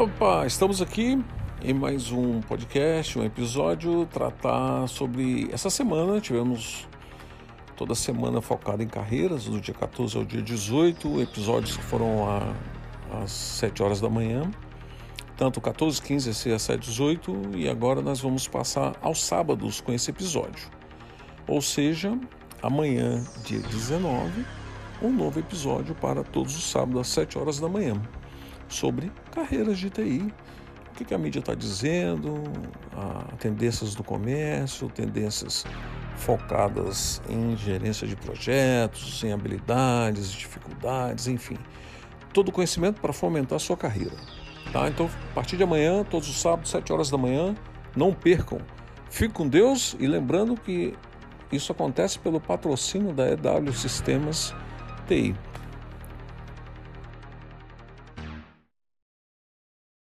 Opa, estamos aqui em mais um podcast, um episódio, tratar sobre essa semana. Tivemos toda semana focada em carreiras, do dia 14 ao dia 18, episódios que foram às 7 horas da manhã, tanto 14, 15 a 7, 18, e agora nós vamos passar aos sábados com esse episódio. Ou seja, amanhã, dia 19, um novo episódio para todos os sábados às 7 horas da manhã sobre carreiras de TI. O que a mídia está dizendo, a tendências do comércio, tendências focadas em gerência de projetos, em habilidades, dificuldades, enfim. Todo conhecimento para fomentar a sua carreira. Tá? Então, a partir de amanhã, todos os sábados, 7 horas da manhã, não percam. Fique com Deus e lembrando que isso acontece pelo patrocínio da EW Sistemas TI.